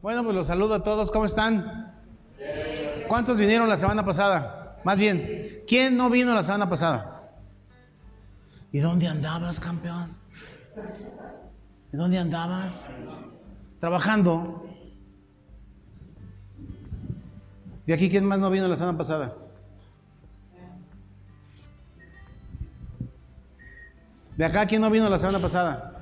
Bueno, pues los saludo a todos. ¿Cómo están? ¿Cuántos vinieron la semana pasada? Más bien, ¿quién no vino la semana pasada? ¿Y dónde andabas, campeón? ¿Y dónde andabas? Trabajando. ¿Y aquí quién más no vino la semana pasada? ¿De acá quién no vino la semana pasada?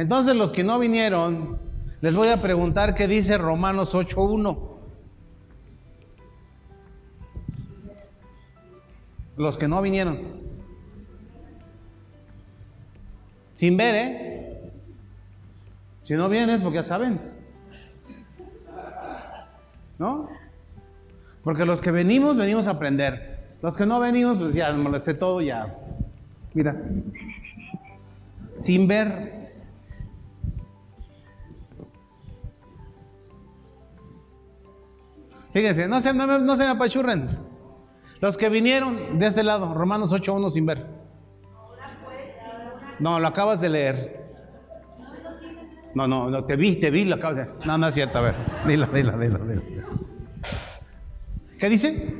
Entonces los que no vinieron, les voy a preguntar qué dice Romanos 8.1. Los que no vinieron. Sin ver, ¿eh? Si no vienes, porque ya saben. ¿No? Porque los que venimos, venimos a aprender. Los que no venimos, pues ya sé todo, ya. Mira. Sin ver. Fíjense, no se, no, me- se me apachurren. Los que vinieron de este lado, Romanos 8.1 sin ver. No, lo acabas de leer. No, no, no, te vi, te vi, lo acabas de No, no es cierto, a ver. Dilo, dilo, dilo, dilo. ¿Qué dice?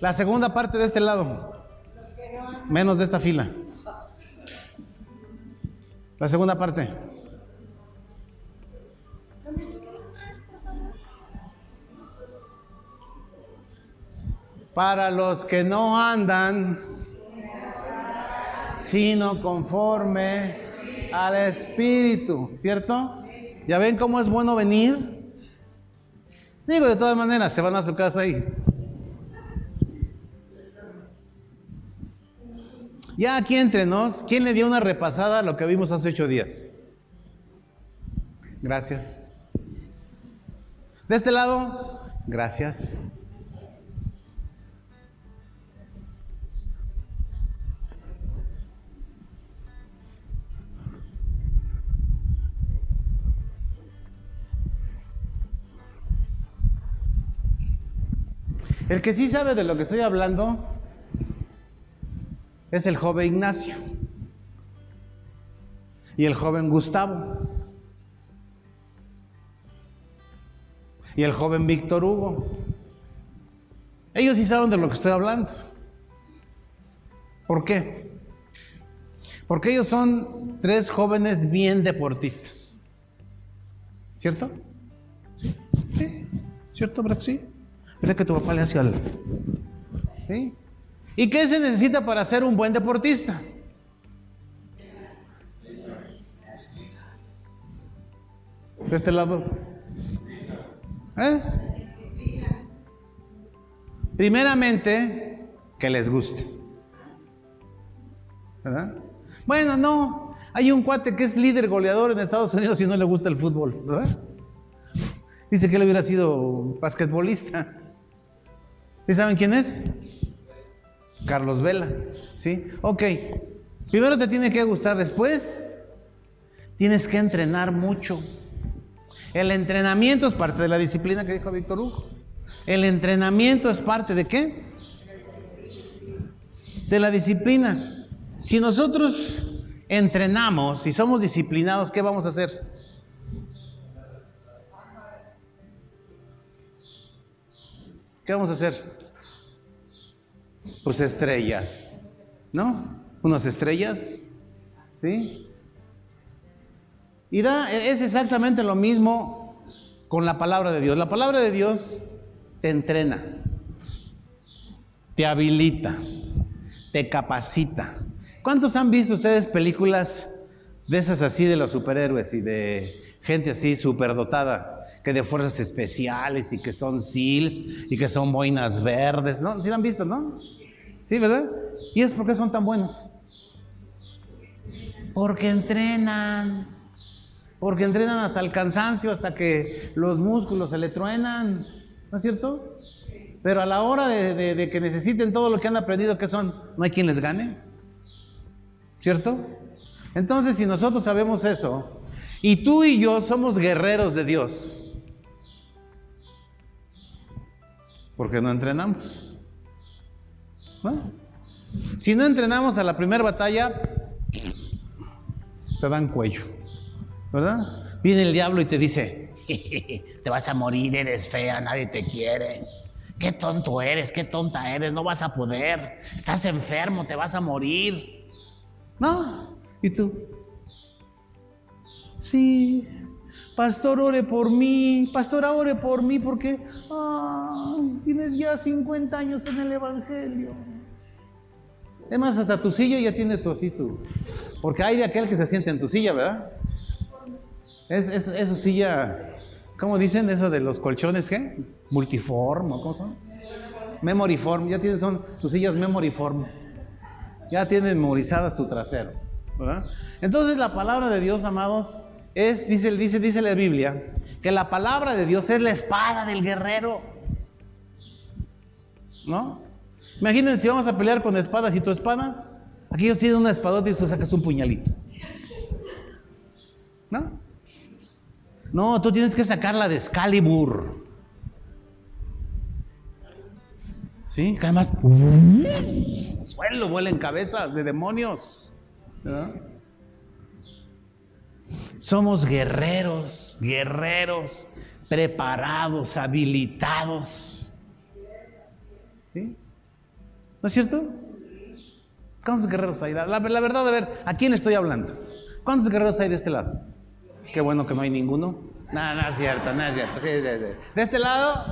La segunda parte de este lado. Menos de esta fila. La segunda parte. Para los que no andan, sino conforme al Espíritu, ¿cierto? ¿Ya ven cómo es bueno venir? Digo, de todas maneras, se van a su casa ahí. Ya aquí entre nos, ¿quién le dio una repasada a lo que vimos hace ocho días? Gracias. De este lado, gracias. El que sí sabe de lo que estoy hablando es el joven Ignacio y el joven Gustavo y el joven Víctor Hugo. Ellos sí saben de lo que estoy hablando. ¿Por qué? Porque ellos son tres jóvenes bien deportistas. ¿Cierto? Sí. ¿Cierto, que sí? ¿Verdad que tu papá le hace al... ¿Sí? ¿Y qué se necesita para ser un buen deportista? De este lado. ¿Eh? Primeramente, que les guste. ¿Verdad? Bueno, no. Hay un cuate que es líder goleador en Estados Unidos y no le gusta el fútbol, ¿verdad? Dice que él hubiera sido basquetbolista. ¿Y saben quién es? Carlos Vela, ¿sí? Ok, primero te tiene que gustar, después tienes que entrenar mucho. El entrenamiento es parte de la disciplina que dijo Víctor Hugo. El entrenamiento es parte de qué? De la disciplina. Si nosotros entrenamos y somos disciplinados, ¿qué vamos a hacer? ¿Qué vamos a hacer? Pues estrellas, ¿no? Unas estrellas, ¿sí? Y da, es exactamente lo mismo con la palabra de Dios. La palabra de Dios te entrena, te habilita, te capacita. ¿Cuántos han visto ustedes películas de esas así de los superhéroes y de gente así superdotada, que de fuerzas especiales y que son SEALs y que son boinas verdes, ¿no? ¿Sí lo han visto, no? Sí, ¿verdad? ¿Y es por qué son tan buenos? Porque entrenan. Porque entrenan hasta el cansancio, hasta que los músculos se le truenan. ¿No es cierto? Pero a la hora de, de- que necesiten todo lo que han aprendido, ¿qué son? No hay quien les gane. ¿Cierto? Entonces, si nosotros sabemos eso, y tú y yo somos guerreros de Dios, Porque no entrenamos. ¿No? Si no entrenamos a la primera batalla, te dan cuello. ¿Verdad? Viene el diablo y te dice, te vas a morir, eres fea, nadie te quiere. Qué tonto eres, qué tonta eres, no vas a poder. Estás enfermo, te vas a morir. ¿No? ¿Y tú? Sí, pastor, ore por mí. Pastora, ore por mí porque tienes ya 50 años en el Evangelio. Es más, hasta tu silla ya tiene tu así. Porque hay de aquel que se siente en tu silla, ¿verdad? Es, es, su silla, ¿cómo dicen eso de los colchones qué? Multiform, ¿cómo son? Memoryform, ya tienen son sus sillas memoryform. Ya tienen memorizada su trasero, ¿verdad? Entonces la palabra de Dios, amados, es, dice, dice, dice la Biblia, que la palabra de Dios es la espada del guerrero. ¿No? Imagínense si vamos a pelear con espadas y tu espada, aquí ellos tienen una espadota y tú sacas un puñalito. ¿No? No, tú tienes que sacar la de Excalibur. ¿Sí? Que además, suelo vuela en cabezas de demonios. Somos guerreros, guerreros, preparados, habilitados. ¿Sí? ¿No es cierto? ¿Cuántos guerreros hay? La, verdad, a ver, ¿a quién estoy hablando? ¿Cuántos guerreros hay de este lado? Qué bueno que no hay ninguno. No, es cierto, no es cierto. De este lado,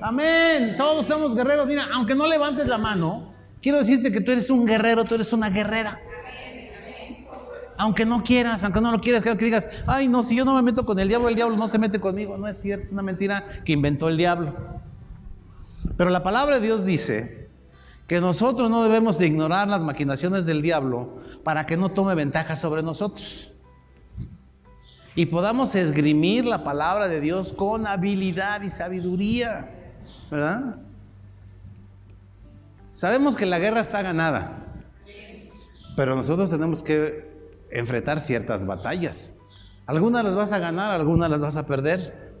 amén. Todos somos guerreros. Mira, aunque no levantes la mano, quiero decirte que tú eres un guerrero, tú eres una guerrera. Aunque no quieras, aunque no lo quieras, que digas, ay, no, si yo no me meto con el diablo, el diablo no se mete conmigo. No es cierto, es una mentira que inventó el diablo. Pero la palabra de Dios dice que nosotros no debemos de ignorar las maquinaciones del diablo para que no tome ventaja sobre nosotros. Y podamos esgrimir la palabra de Dios con habilidad y sabiduría, ¿verdad? Sabemos que la guerra está ganada, pero nosotros tenemos que enfrentar ciertas batallas. Algunas las vas a ganar, algunas las vas a perder,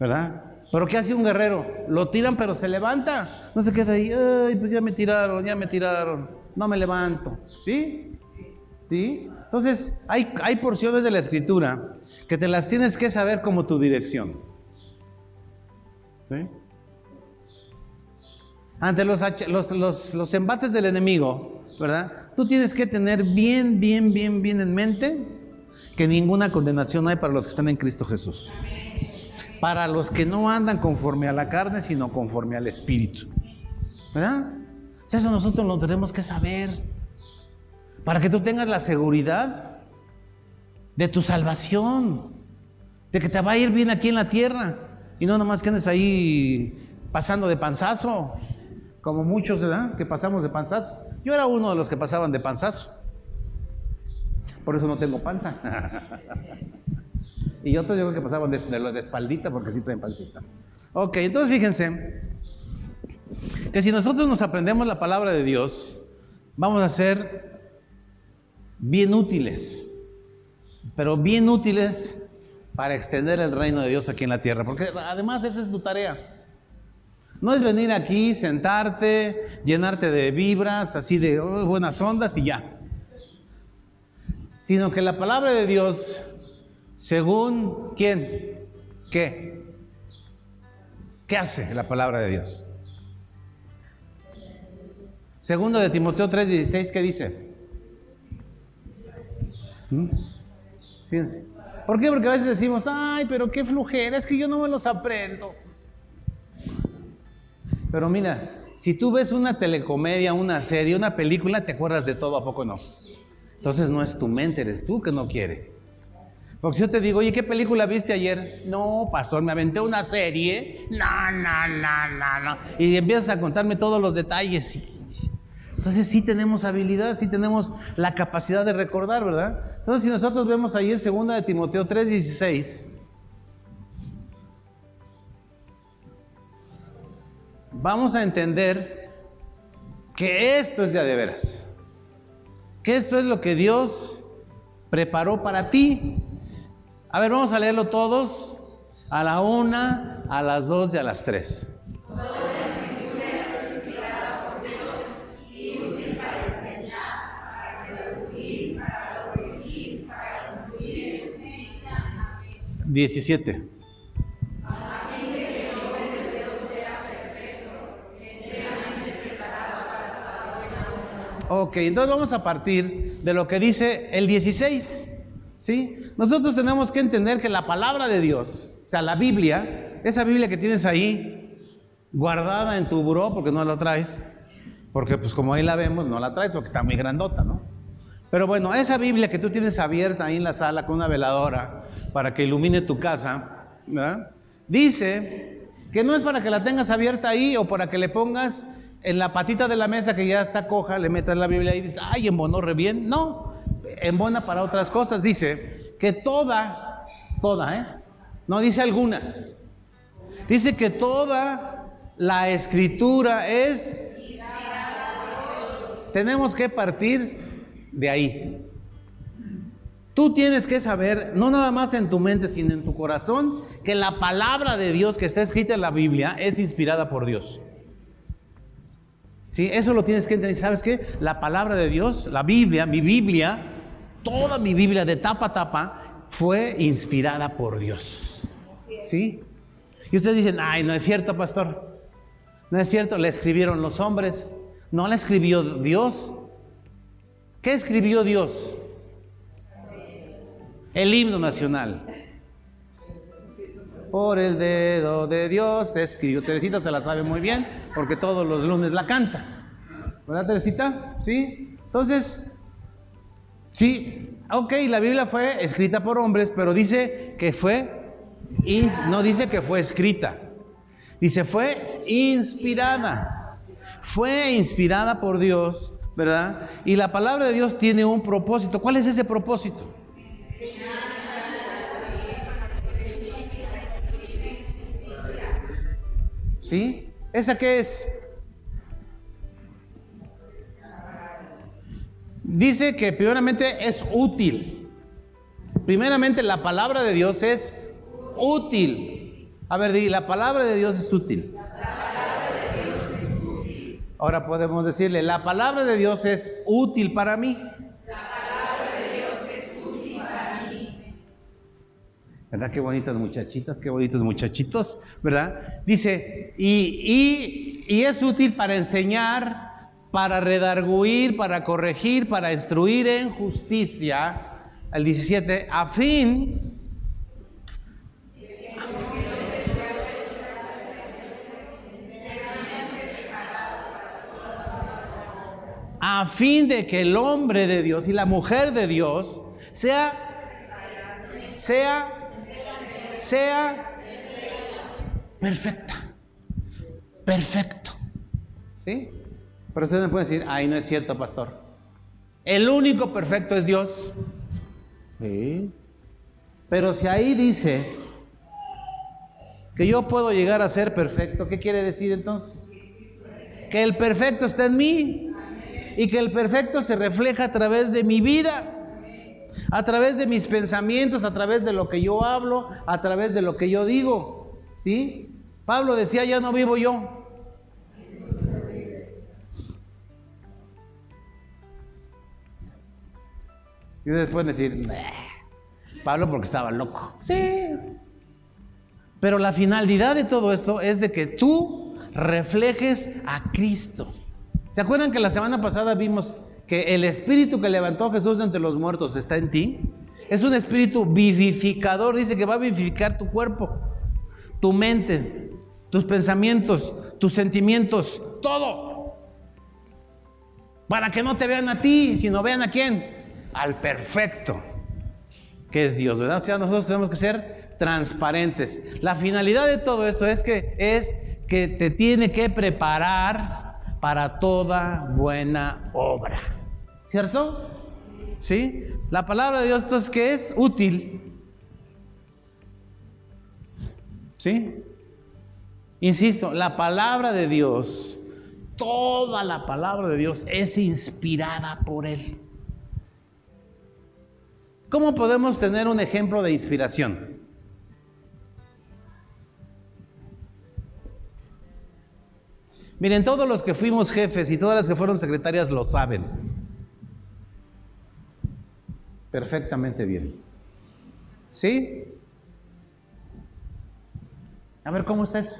¿verdad? Pero ¿qué hace un guerrero? Lo tiran pero se levanta. No se queda ahí, ay, pues ya me tiraron, ya me tiraron. No me levanto. ¿Sí? ¿Sí? Entonces, hay, hay porciones de la escritura que te las tienes que saber como tu dirección. ¿Sí? Ante los, los, los embates del enemigo, ¿verdad? Tú tienes que tener bien, bien, bien, bien en mente que ninguna condenación hay para los que están en Cristo Jesús para los que no andan conforme a la carne, sino conforme al Espíritu. ¿Verdad? Eso nosotros lo tenemos que saber. Para que tú tengas la seguridad de tu salvación, de que te va a ir bien aquí en la tierra y no nomás que andes ahí pasando de panzazo, como muchos, ¿verdad? Que pasamos de panzazo. Yo era uno de los que pasaban de panzazo. Por eso no tengo panza. Y otros yo creo que pasaban de, de, de espaldita porque sí traen pancita. Ok, entonces fíjense que si nosotros nos aprendemos la palabra de Dios, vamos a ser bien útiles, pero bien útiles para extender el reino de Dios aquí en la tierra, porque además esa es tu tarea. No es venir aquí, sentarte, llenarte de vibras, así de oh, buenas ondas y ya. Sino que la palabra de Dios según quién, qué, qué hace la palabra de Dios. Segundo de Timoteo 3:16, ¿qué dice? ¿Mm? Fíjense. ¿Por qué? Porque a veces decimos, ay, pero qué flujera, es que yo no me los aprendo. Pero mira, si tú ves una telecomedia, una serie, una película, te acuerdas de todo, ¿a poco no? Entonces no es tu mente, eres tú que no quiere. Porque si yo te digo, oye, ¿qué película viste ayer? No, pastor, me aventé una serie. No, no, no, no, no. Y empiezas a contarme todos los detalles. Entonces sí tenemos habilidad, sí tenemos la capacidad de recordar, ¿verdad? Entonces si nosotros vemos ahí en 2 de Timoteo 3:16, vamos a entender que esto es ya de veras, que esto es lo que Dios preparó para ti. A ver, vamos a leerlo todos a la una, a las dos y a las tres. Diecisiete. Ok, entonces vamos a partir de lo que dice el 16. ¿sí? Nosotros tenemos que entender que la palabra de Dios, o sea, la Biblia, esa Biblia que tienes ahí, guardada en tu buró, porque no la traes, porque pues como ahí la vemos, no la traes porque está muy grandota, ¿no? Pero bueno, esa Biblia que tú tienes abierta ahí en la sala con una veladora para que ilumine tu casa, ¿verdad? dice que no es para que la tengas abierta ahí o para que le pongas en la patita de la mesa que ya está coja, le metas la Biblia y dices, ay, embonó re bien. No, embona para otras cosas. Dice que toda, toda, ¿eh? No dice alguna. Dice que toda la escritura es... Tenemos que partir de ahí. Tú tienes que saber, no nada más en tu mente, sino en tu corazón, que la palabra de Dios que está escrita en la Biblia es inspirada por Dios. ¿Sí? Eso lo tienes que entender. ¿Sabes qué? La palabra de Dios, la Biblia, mi Biblia, toda mi Biblia de tapa a tapa, fue inspirada por Dios. ¿Sí? Y ustedes dicen, ay, no es cierto, pastor. No es cierto, la escribieron los hombres. No la escribió Dios. ¿Qué escribió Dios? El himno nacional. Por el dedo de Dios escribió. Teresita se la sabe muy bien porque todos los lunes la canta. ¿Verdad, Teresita? ¿Sí? Entonces, sí, ok, la Biblia fue escrita por hombres, pero dice que fue, no dice que fue escrita, dice fue inspirada. Fue inspirada por Dios, ¿verdad? Y la palabra de Dios tiene un propósito. ¿Cuál es ese propósito? ¿Sí? ¿Esa qué es? Dice que primeramente es útil. Primeramente la palabra de Dios es útil. A ver, di, la palabra de Dios es útil. Ahora podemos decirle, la palabra de Dios es útil para mí. ¿Verdad? Qué bonitas muchachitas, qué bonitos muchachitos, ¿verdad? Dice, y, y, es útil para enseñar, para redarguir, para corregir, para instruir en justicia, el 17, a fin a fin de que el hombre de Dios y la mujer de Dios sea, sea sea perfecta. Perfecto. ¿Sí? Pero ustedes me pueden decir, ay, no es cierto, pastor. El único perfecto es Dios. ¿Sí? Pero si ahí dice que yo puedo llegar a ser perfecto, ¿qué quiere decir entonces? Que el perfecto está en mí y que el perfecto se refleja a través de mi vida a través de mis pensamientos, a través de lo que yo hablo, a través de lo que yo digo. ¿Sí? Pablo decía, ya no vivo yo. Y ustedes pueden decir, Pablo porque estaba loco. Sí. Pero la finalidad de todo esto es de que tú reflejes a Cristo. ¿Se acuerdan que la semana pasada vimos que el espíritu que levantó a Jesús entre los muertos está en ti, es un espíritu vivificador, dice que va a vivificar tu cuerpo, tu mente, tus pensamientos, tus sentimientos, todo. Para que no te vean a ti, sino vean a quién? Al perfecto, que es Dios, ¿verdad? O sea, nosotros tenemos que ser transparentes. La finalidad de todo esto es que es que te tiene que preparar para toda buena obra. ¿Cierto? ¿Sí? La palabra de Dios entonces que es útil. ¿Sí? Insisto, la palabra de Dios, toda la palabra de Dios es inspirada por Él. ¿Cómo podemos tener un ejemplo de inspiración? Miren, todos los que fuimos jefes y todas las que fueron secretarias lo saben perfectamente bien. ¿Sí? A ver, ¿cómo está eso?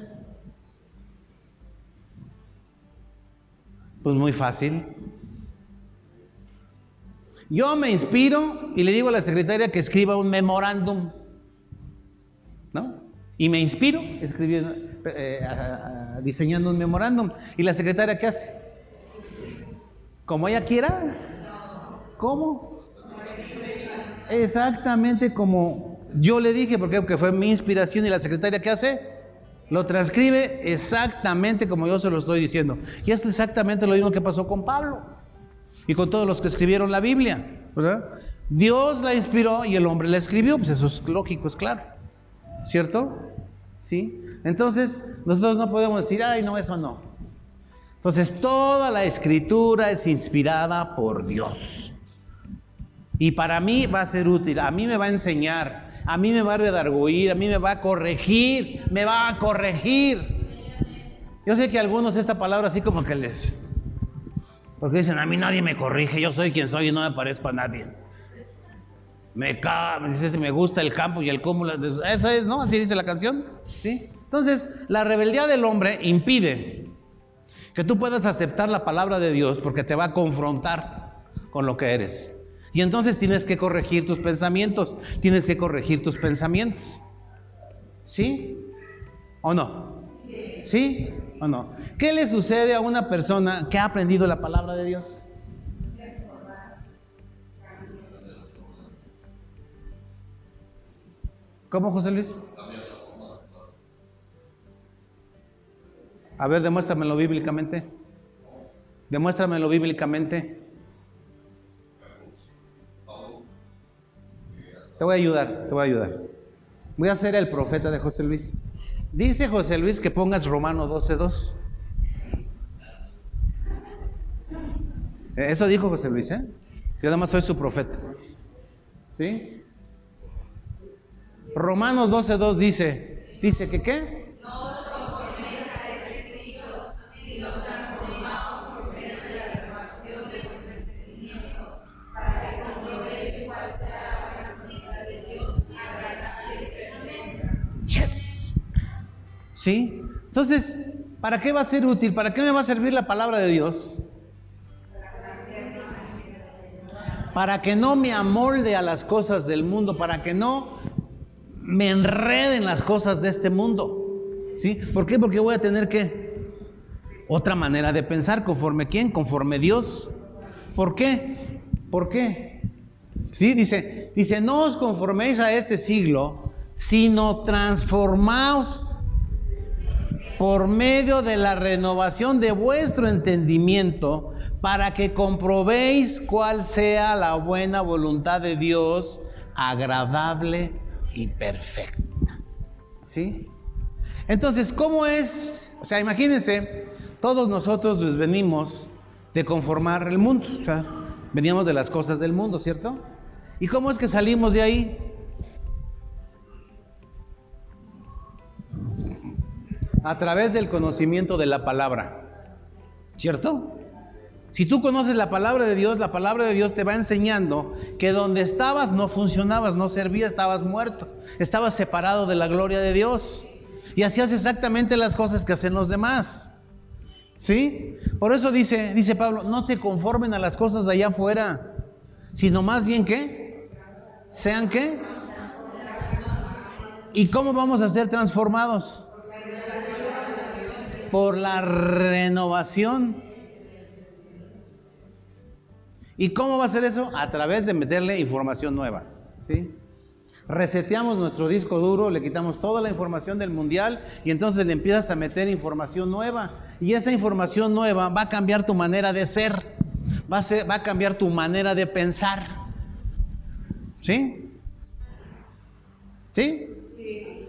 Pues muy fácil. Yo me inspiro y le digo a la secretaria que escriba un memorándum. ¿No? Y me inspiro escribiendo, eh, diseñando un memorándum. ¿Y la secretaria qué hace? Como ella quiera. ¿Cómo? Exactamente como yo le dije, porque fue mi inspiración y la secretaria qué hace? Lo transcribe exactamente como yo se lo estoy diciendo. Y es exactamente lo mismo que pasó con Pablo y con todos los que escribieron la Biblia, ¿verdad? Dios la inspiró y el hombre la escribió, pues eso es lógico, es claro. ¿Cierto? ¿Sí? Entonces, nosotros no podemos decir, ay, no, eso no. Entonces, toda la escritura es inspirada por Dios. Y para mí va a ser útil, a mí me va a enseñar, a mí me va a redarguir, a mí me va a corregir, me va a corregir. Yo sé que algunos esta palabra así como que les... Porque dicen, a mí nadie me corrige, yo soy quien soy y no me parezco a nadie. Me caga, dice, me gusta el campo y el cúmulo. Eso es, ¿no? Así dice la canción. ¿Sí? Entonces, la rebeldía del hombre impide que tú puedas aceptar la palabra de Dios porque te va a confrontar con lo que eres. Y entonces tienes que corregir tus pensamientos, tienes que corregir tus pensamientos. ¿Sí? ¿O no? ¿Sí? ¿O no? ¿Qué le sucede a una persona que ha aprendido la palabra de Dios? ¿Cómo, José Luis? A ver, demuéstramelo bíblicamente. Demuéstramelo bíblicamente. Te voy a ayudar, te voy a ayudar. Voy a ser el profeta de José Luis. Dice José Luis que pongas Romano 12.2. Eso dijo José Luis, ¿eh? Yo además soy su profeta. ¿Sí? Romanos 12.2 dice, dice que qué? Entonces, ¿para qué va a ser útil? ¿Para qué me va a servir la palabra de Dios? Para que no me amolde a las cosas del mundo, para que no me enreden las cosas de este mundo. ¿Sí? ¿Por qué? Porque voy a tener que otra manera de pensar, conforme quién, conforme Dios. ¿Por qué? ¿Por qué? ¿Sí? Dice, dice, no os conforméis a este siglo, sino transformaos por medio de la renovación de vuestro entendimiento, para que comprobéis cuál sea la buena voluntad de Dios, agradable y perfecta. ¿Sí? Entonces, ¿cómo es? O sea, imagínense, todos nosotros venimos de conformar el mundo, o sea, veníamos de las cosas del mundo, ¿cierto? ¿Y cómo es que salimos de ahí? A través del conocimiento de la palabra. ¿Cierto? Si tú conoces la palabra de Dios, la palabra de Dios te va enseñando que donde estabas no funcionabas, no servías, estabas muerto, estabas separado de la gloria de Dios. Y hacías exactamente las cosas que hacen los demás. ¿Sí? Por eso dice, dice Pablo, no te conformen a las cosas de allá afuera, sino más bien que sean qué. ¿Y cómo vamos a ser transformados? Por la renovación. ¿Y cómo va a ser eso? A través de meterle información nueva. ¿sí? Reseteamos nuestro disco duro, le quitamos toda la información del mundial y entonces le empiezas a meter información nueva. Y esa información nueva va a cambiar tu manera de ser, va a, va a cambiar tu manera de pensar. ¿Sí? ¿Sí?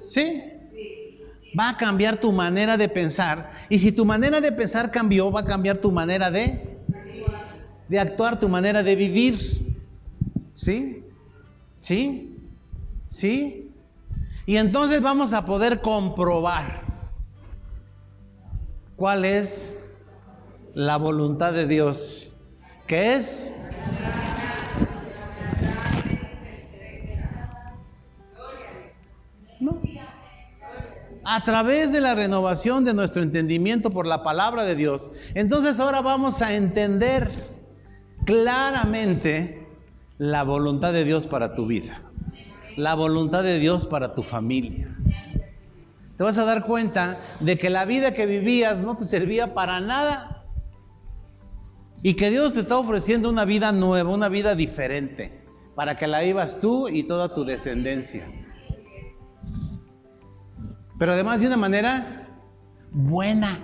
¿Sí? Va a cambiar tu manera de pensar. Y si tu manera de pensar cambió, va a cambiar tu manera de, de actuar, tu manera de vivir. ¿Sí? ¿Sí? ¿Sí? Y entonces vamos a poder comprobar cuál es la voluntad de Dios, que es a través de la renovación de nuestro entendimiento por la palabra de Dios, entonces ahora vamos a entender claramente la voluntad de Dios para tu vida, la voluntad de Dios para tu familia. Te vas a dar cuenta de que la vida que vivías no te servía para nada y que Dios te está ofreciendo una vida nueva, una vida diferente, para que la vivas tú y toda tu descendencia. Pero además de una manera buena.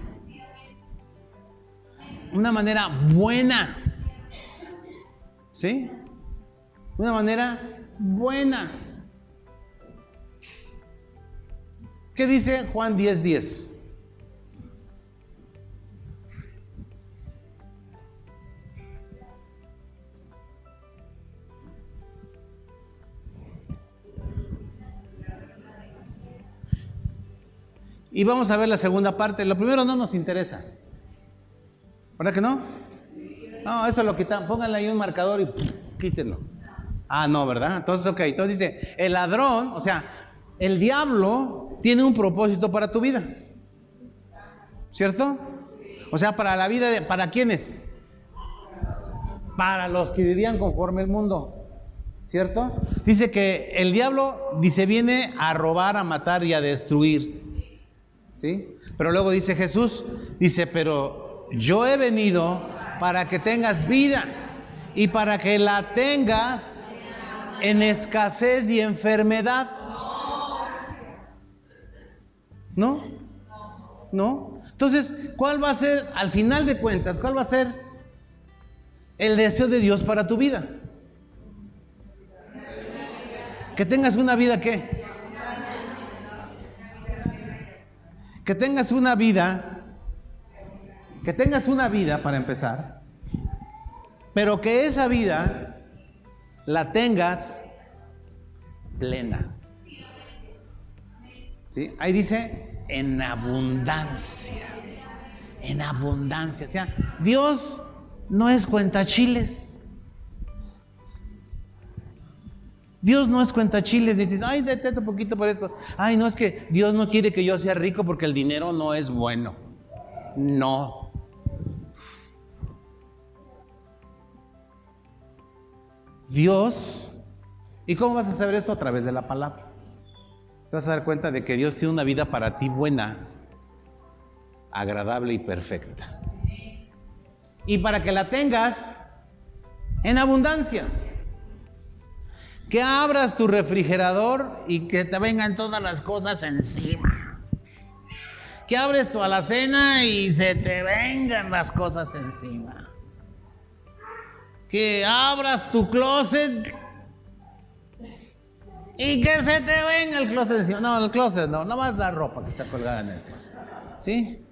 Una manera buena. ¿Sí? Una manera buena. ¿Qué dice Juan 10:10? 10? Y vamos a ver la segunda parte. Lo primero no nos interesa. ¿Verdad que no? No, eso lo quitan. Pónganle ahí un marcador y quítenlo. Ah, no, ¿verdad? Entonces, ok. Entonces dice, el ladrón, o sea, el diablo tiene un propósito para tu vida. ¿Cierto? O sea, para la vida de, ¿para quiénes? Para los que vivían conforme el mundo. ¿Cierto? Dice que el diablo, dice, viene a robar, a matar y a destruir. ¿Sí? Pero luego dice Jesús, dice, pero yo he venido para que tengas vida y para que la tengas en escasez y enfermedad. ¿No? ¿No? Entonces, ¿cuál va a ser, al final de cuentas, cuál va a ser el deseo de Dios para tu vida? Que tengas una vida que que tengas una vida, que tengas una vida para empezar, pero que esa vida la tengas plena. ¿Sí? Ahí dice en abundancia, en abundancia. O sea, Dios no es cuenta Dios no es cuenta chiles, dices, ay, detete un poquito por esto. Ay, no es que Dios no quiere que yo sea rico porque el dinero no es bueno. No. Dios, ¿y cómo vas a saber esto? A través de la palabra. Te vas a dar cuenta de que Dios tiene una vida para ti buena, agradable y perfecta. Y para que la tengas en abundancia. Que abras tu refrigerador y que te vengan todas las cosas encima. Que abres tu alacena y se te vengan las cosas encima. Que abras tu closet y que se te venga el closet encima. No, el closet no, no más la ropa que está colgada en el closet. ¿Sí?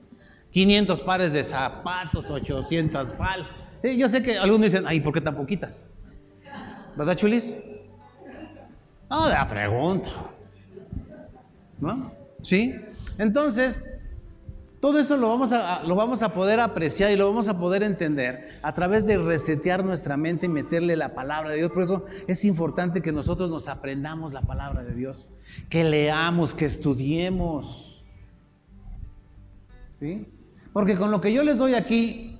500 pares de zapatos, 800 fal. Yo sé que algunos dicen, ay, ¿por qué tan poquitas? ¿Verdad, Chulis? No, la pregunta. ¿No? ¿Sí? Entonces, todo eso lo vamos, a, lo vamos a poder apreciar y lo vamos a poder entender a través de resetear nuestra mente y meterle la palabra de Dios. Por eso es importante que nosotros nos aprendamos la palabra de Dios, que leamos, que estudiemos. ¿Sí? Porque con lo que yo les doy aquí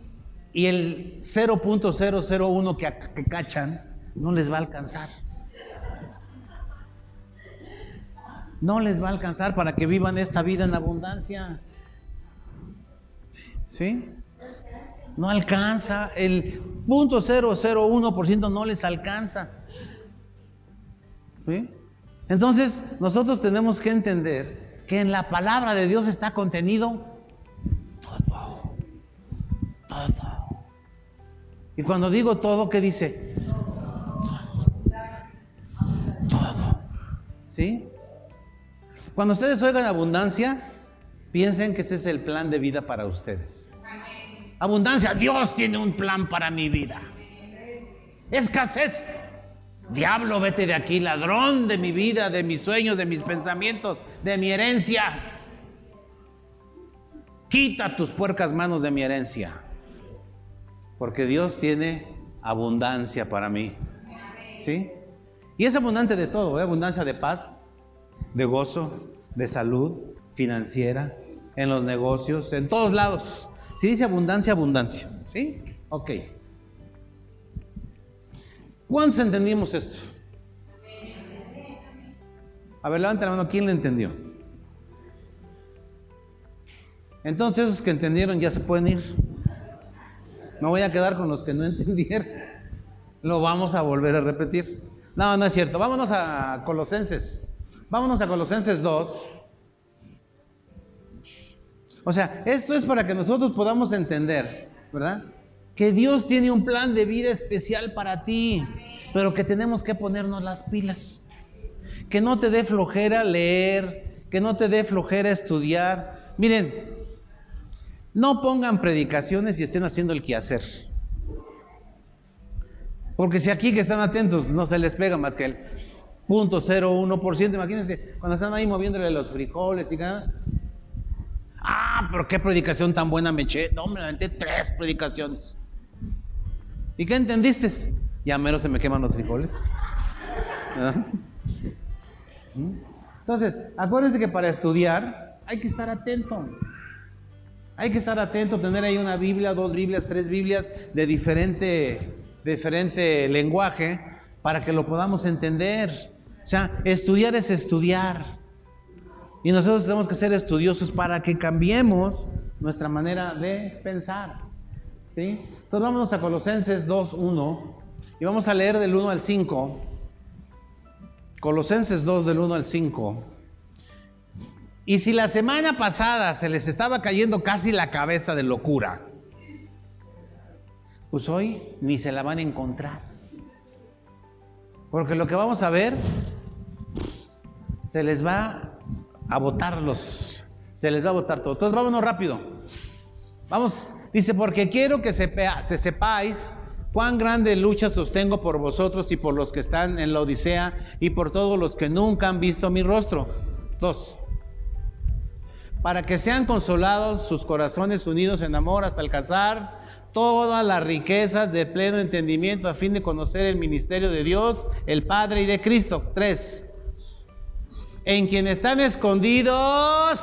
y el 0.001 que, que cachan, no les va a alcanzar. No les va a alcanzar para que vivan esta vida en abundancia. ¿Sí? No alcanza, el punto 001% no les alcanza. ¿Sí? Entonces, nosotros tenemos que entender que en la palabra de Dios está contenido todo. Todo. Y cuando digo todo, ¿qué dice? Todo. ¿Sí? Cuando ustedes oigan abundancia, piensen que ese es el plan de vida para ustedes. Abundancia, Dios tiene un plan para mi vida. Escasez, diablo, vete de aquí, ladrón de mi vida, de mis sueños, de mis pensamientos, de mi herencia. Quita tus puercas manos de mi herencia. Porque Dios tiene abundancia para mí. ¿Sí? Y es abundante de todo, ¿eh? abundancia de paz, de gozo, de salud, financiera, en los negocios, en todos lados. Si dice abundancia, abundancia. ¿Sí? Ok. ¿Cuántos entendimos esto? A ver, levanta la mano, ¿quién le entendió? Entonces esos que entendieron ya se pueden ir. Me voy a quedar con los que no entendieron. Lo vamos a volver a repetir. No, no es cierto. Vámonos a Colosenses. Vámonos a Colosenses 2. O sea, esto es para que nosotros podamos entender, ¿verdad? Que Dios tiene un plan de vida especial para ti, pero que tenemos que ponernos las pilas. Que no te dé flojera leer, que no te dé flojera estudiar. Miren, no pongan predicaciones y estén haciendo el quehacer. Porque si aquí que están atentos no se les pega más que el 0.01%, imagínense cuando están ahí moviéndole los frijoles y nada. Ah, pero qué predicación tan buena me eché. No, me aventé tres predicaciones. ¿Y qué entendiste? Ya mero se me queman los frijoles. ¿Mm? Entonces, acuérdense que para estudiar hay que estar atento. Hay que estar atento, tener ahí una Biblia, dos Biblias, tres Biblias de diferente, diferente lenguaje para que lo podamos entender. Sea, estudiar es estudiar. Y nosotros tenemos que ser estudiosos para que cambiemos nuestra manera de pensar. ¿Sí? Entonces vámonos a Colosenses 2.1 y vamos a leer del 1 al 5. Colosenses 2 del 1 al 5. Y si la semana pasada se les estaba cayendo casi la cabeza de locura, pues hoy ni se la van a encontrar. Porque lo que vamos a ver, se les va a botarlos, se les va a botar todo. Entonces vámonos rápido. Vamos, dice, porque quiero que se sepáis cuán grande lucha sostengo por vosotros y por los que están en la Odisea y por todos los que nunca han visto mi rostro. Dos para que sean consolados sus corazones unidos en amor hasta alcanzar todas las riquezas de pleno entendimiento a fin de conocer el ministerio de Dios, el Padre y de Cristo. Tres. En quien están escondidos.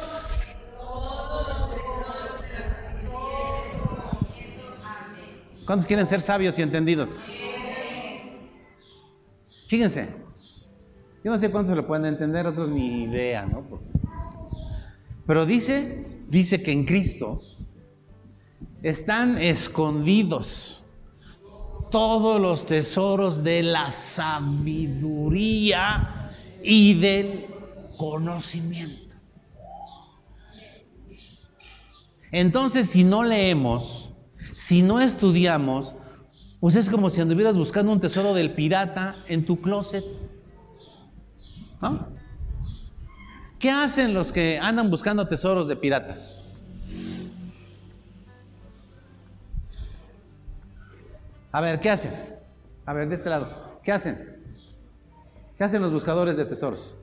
¿Cuántos quieren ser sabios y entendidos? Fíjense, yo no sé cuántos lo pueden entender, otros ni idea, ¿no? Pero dice, dice que en Cristo están escondidos todos los tesoros de la sabiduría y del conocimiento. Entonces, si no leemos, si no estudiamos, pues es como si anduvieras buscando un tesoro del pirata en tu closet. ¿No? ¿Qué hacen los que andan buscando tesoros de piratas? A ver, ¿qué hacen? A ver, de este lado, ¿qué hacen? ¿Qué hacen los buscadores de tesoros?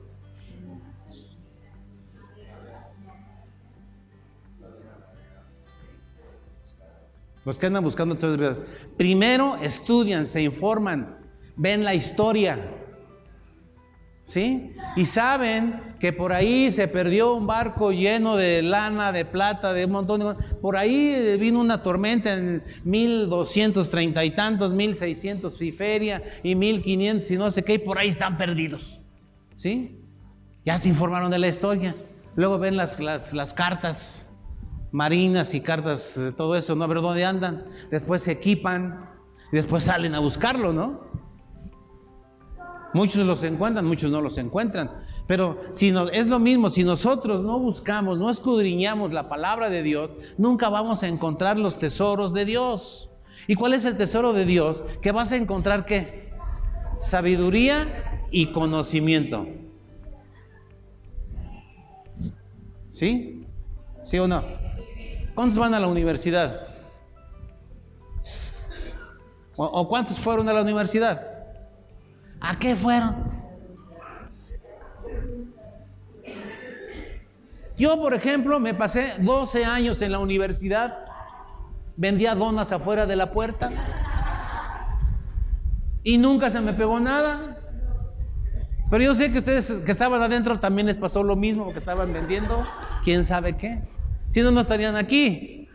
Los que andan buscando de piratas. Primero estudian, se informan, ven la historia. ¿Sí? Y saben que por ahí se perdió un barco lleno de lana, de plata, de un montón de Por ahí vino una tormenta en 1230 y tantos, 1600 y feria y 1500 y no sé qué, y por ahí están perdidos. ¿Sí? Ya se informaron de la historia. Luego ven las, las, las cartas marinas y cartas de todo eso, ¿no? Ver dónde andan. Después se equipan y después salen a buscarlo, ¿no? Muchos los encuentran, muchos no los encuentran. Pero si es lo mismo, si nosotros no buscamos, no escudriñamos la palabra de Dios, nunca vamos a encontrar los tesoros de Dios. ¿Y cuál es el tesoro de Dios? Que vas a encontrar qué? Sabiduría y conocimiento. ¿Sí? ¿Sí o no? ¿Cuántos van a la universidad? ¿O, cuántos fueron a la universidad? ¿A qué fueron? Yo, por ejemplo, me pasé 12 años en la universidad, vendía donas afuera de la puerta y nunca se me pegó nada. Pero yo sé que ustedes que estaban adentro también les pasó lo mismo, que estaban vendiendo, quién sabe qué. Si no, no estarían aquí.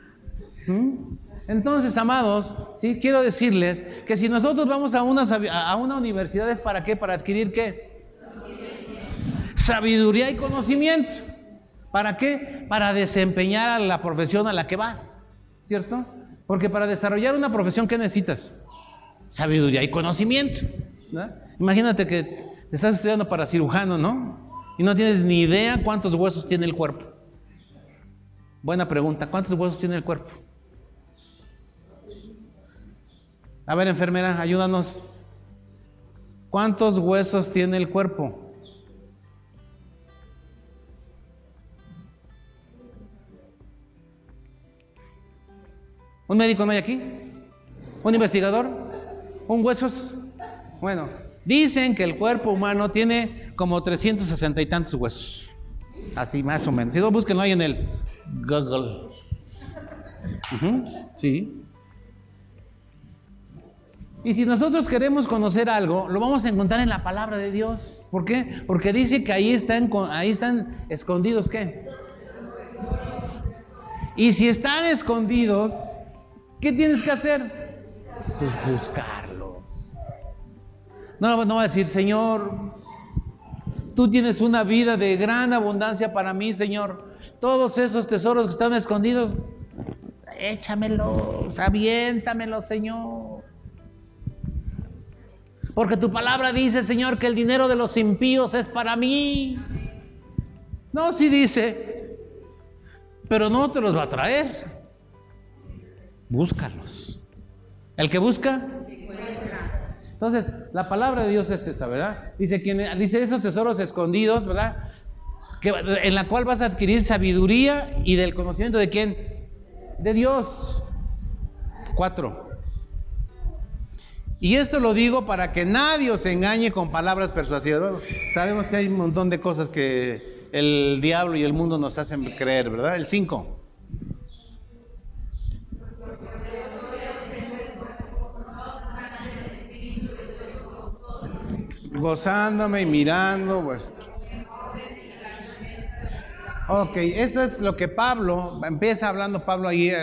¿Mm? Entonces, amados, sí quiero decirles que si nosotros vamos a una, a universidad es para qué? Para adquirir qué? Sabiduría y conocimiento. ¿Para qué? Para desempeñar la profesión a la que vas, ¿cierto? Porque para desarrollar una profesión, ¿qué necesitas? Sabiduría y conocimiento. Imagínate que estás estudiando para cirujano, ¿no? Y no tienes ni idea cuántos huesos tiene el cuerpo. Buena pregunta, ¿cuántos huesos tiene el cuerpo? A ver, enfermera, ayúdanos. ¿Cuántos huesos tiene el cuerpo? ¿Un médico no hay aquí? ¿Un investigador? ¿Un huesos? Bueno, dicen que el cuerpo humano tiene como 360 y tantos huesos. Así más o menos. Si no, búsquenlo ahí en el Google. sí. Y si nosotros queremos conocer algo, lo vamos a encontrar en la palabra de Dios. ¿Por qué? Porque dice que ahí están, ahí están escondidos, ¿qué? Y si están escondidos, ¿qué tienes que hacer? Pues buscarlos. No, no va a decir, Señor, tú tienes una vida de gran abundancia para mí, Señor. Todos esos tesoros que están escondidos, échamelos, aviéntamelos, Señor. Porque tu palabra dice, Señor, que el dinero de los impíos es para mí. No, sí dice, pero no te los va a traer. Búscalos. El que busca. Entonces, la palabra de Dios es esta, ¿verdad? Dice, quien, dice esos tesoros escondidos, ¿verdad? Que, en la cual vas a adquirir sabiduría y del conocimiento de quién? De Dios. Cuatro. Y esto lo digo para que nadie os engañe con palabras persuasivas. sabemos que hay un montón de cosas que el diablo y el mundo nos hacen creer, ¿verdad? El 5. Gozándome y mirando vuestro. Ok, eso es lo que Pablo, empieza hablando Pablo ahí, eh,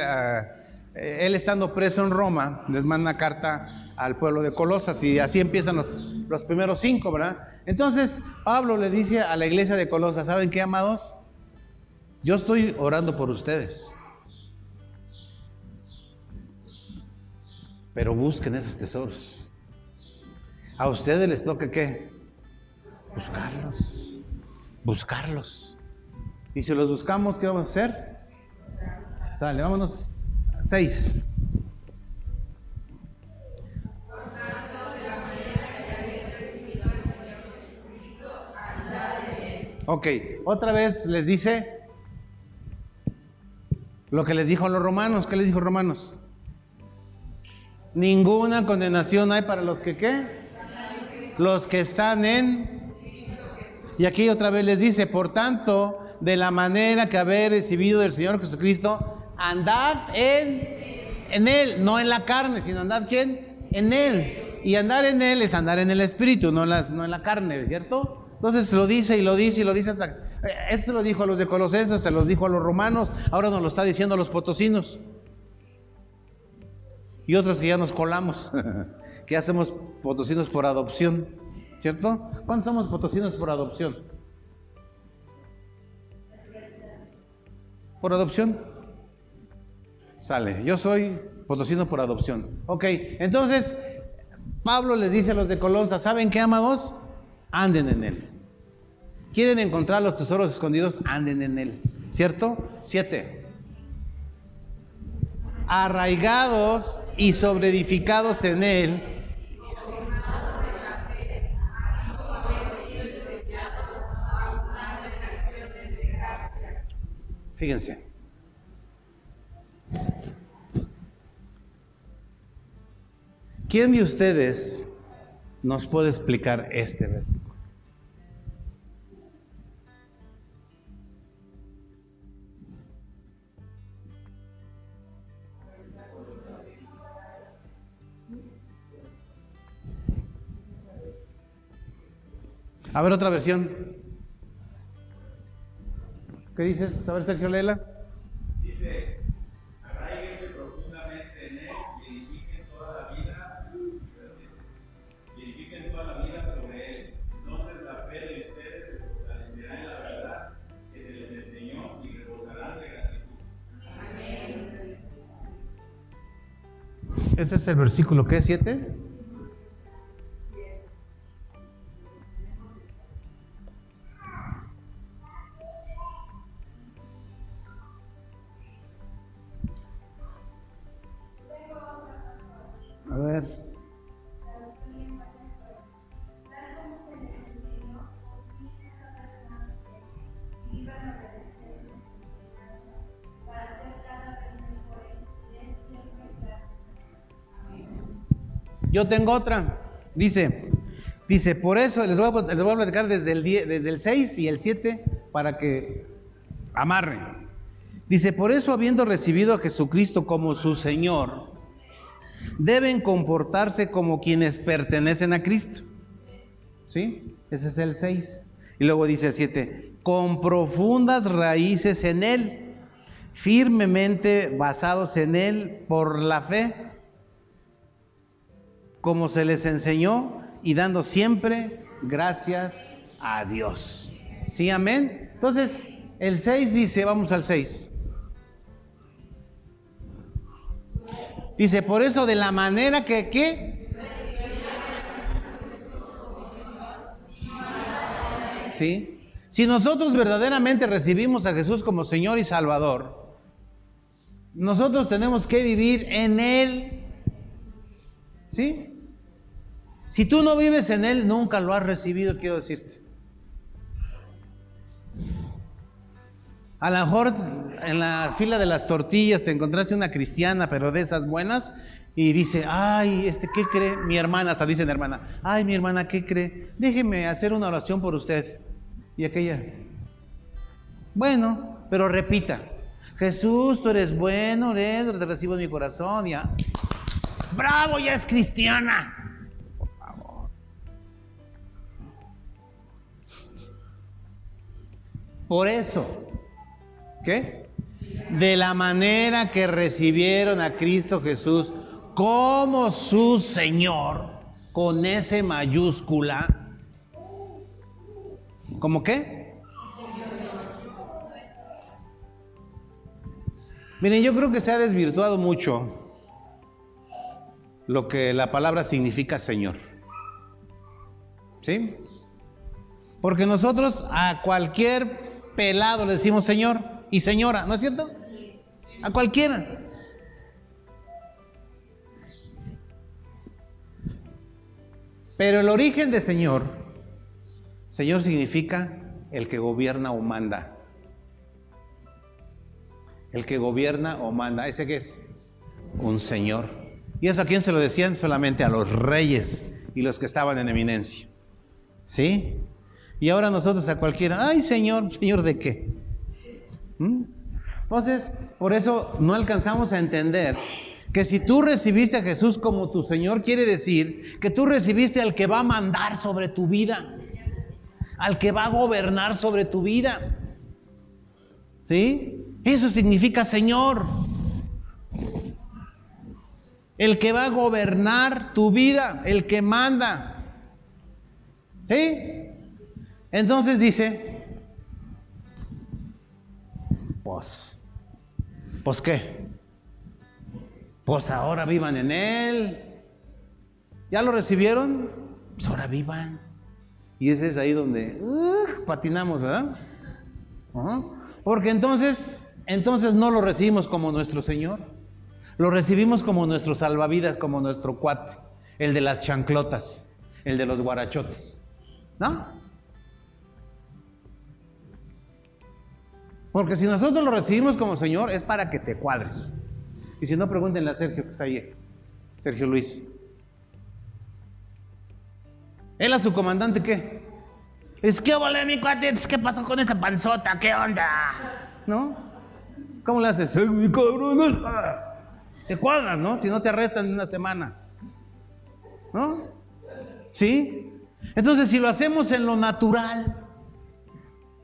eh, él estando preso en Roma, les manda una carta al pueblo de Colosas y así empiezan los, los primeros cinco, ¿verdad? Entonces Pablo le dice a la iglesia de Colosas, ¿saben qué, amados? Yo estoy orando por ustedes. Pero busquen esos tesoros. A ustedes les toca qué? Buscarlos. Buscarlos. Y si los buscamos, ¿qué vamos a hacer? Sale, vámonos. Seis. Ok, otra vez les dice lo que les dijo a los romanos. ¿Qué les dijo Romanos? Ninguna condenación hay para los que qué? Los que están en... Y aquí otra vez les dice, por tanto, de la manera que haber recibido del Señor Jesucristo, andad en, en Él, no en la carne, sino andad quién? En Él. Y andar en Él es andar en el Espíritu, no las, no en la carne, ¿cierto? Entonces lo dice y lo dice y lo dice hasta... Eh, eso lo dijo a los de Colosenses, se los dijo a los romanos, ahora nos lo está diciendo a los potosinos. Y otros que ya nos colamos, que hacemos potosinos por adopción, ¿cierto? ¿Cuántos somos potosinos por adopción? ¿Por adopción? Sale, yo soy potosino por adopción. Ok, entonces Pablo les dice a los de Colonza, ¿saben qué, amados? anden en él. ¿Quieren encontrar los tesoros escondidos? Anden en él. ¿Cierto? Siete. Arraigados y sobreedificados en él. Fíjense. ¿Quién de ustedes nos puede explicar este versículo. A ver otra versión. ¿Qué dices? A ver, Sergio Lela. Dice, arraíguense profundamente en él y edifiquen toda la vida, y edifiquen toda la vida sobre él. Entonces la fe de ustedes se fortalecerá en la verdad que se les enseñó y rebosarán de gratitud. Ese es el versículo, ¿qué? ¿Siete? Ver. Yo tengo otra. Dice, dice, por eso les voy a, les voy a platicar desde el, 10 desde el 6 y el 7 para que amarren. Dice, por eso habiendo recibido a Jesucristo como su Señor, deben comportarse como quienes pertenecen a Cristo. ¿Sí? Ese es el 6. Y luego dice el 7, con profundas raíces en Él, firmemente basados en Él por la fe, como se les enseñó y dando siempre gracias a Dios. ¿Sí, amén? Entonces, el 6 dice, vamos al 6. Dice, por eso de la manera que, ¿qué? ¿Sí? Si nosotros verdaderamente recibimos a Jesús como Señor y Salvador, nosotros tenemos que vivir en Él. ¿Sí? Si tú no vives en Él, nunca lo has recibido, quiero decirte. A lo mejor en la fila de las tortillas te encontraste una cristiana, pero de esas buenas, y dice, ay, este, ¿qué cree? Mi hermana, hasta dice mi hermana, ay, mi hermana, ¿qué cree? Déjeme hacer una oración por usted. Y aquella, bueno, pero repita, Jesús, tú eres bueno, eres, te recibo en mi corazón, ya. Bravo, ya es cristiana. Por favor. Por eso, ¿Qué? De la manera que recibieron a Cristo Jesús como su Señor, con S mayúscula. ¿Cómo qué? Miren, yo creo que se ha desvirtuado mucho lo que la palabra significa Señor. ¿Sí? Porque nosotros a cualquier pelado le decimos Señor y señora, ¿no es cierto? A cualquiera. Pero el origen de Señor, Señor significa el que gobierna o manda. El que gobierna o manda. ¿Ese qué es? Un Señor. ¿Y eso a quién se lo decían? Solamente a los reyes y los que estaban en eminencia. ¿Sí? Y ahora nosotros a cualquiera, ay Señor, Señor de qué? ¿Mm? Entonces, por eso no alcanzamos a entender que si tú recibiste a Jesús como tu Señor, quiere decir que tú recibiste al que va a mandar sobre tu vida, al que va a gobernar sobre tu vida. ¿Sí? Eso significa Señor. El que va a gobernar tu vida, el que manda. ¿Sí? Entonces dice, pues, pues qué, pues ahora vivan en Él. ¿Ya lo recibieron? Pues ahora vivan. Y ese es ahí donde patinamos, ¿verdad? Porque entonces, entonces no lo recibimos como nuestro Señor. Lo recibimos como nuestro salvavidas, como nuestro cuate, el de las chanclotas, el de los guarachotes. ¿No? Porque si nosotros lo recibimos como Señor, es para que te cuadres. Y si no, pregúntenle a Sergio que está ahí. Sergio Luis. ¿Él a su comandante qué? Es que vale mi cuate, ¿qué pasó con esa panzota? ¿Qué onda? ¿No? ¿Cómo le haces? mi cabrón! Te cuadras, ¿no? Si no te arrestan en una semana. ¿No? ¿Sí? Entonces, si lo hacemos en lo natural,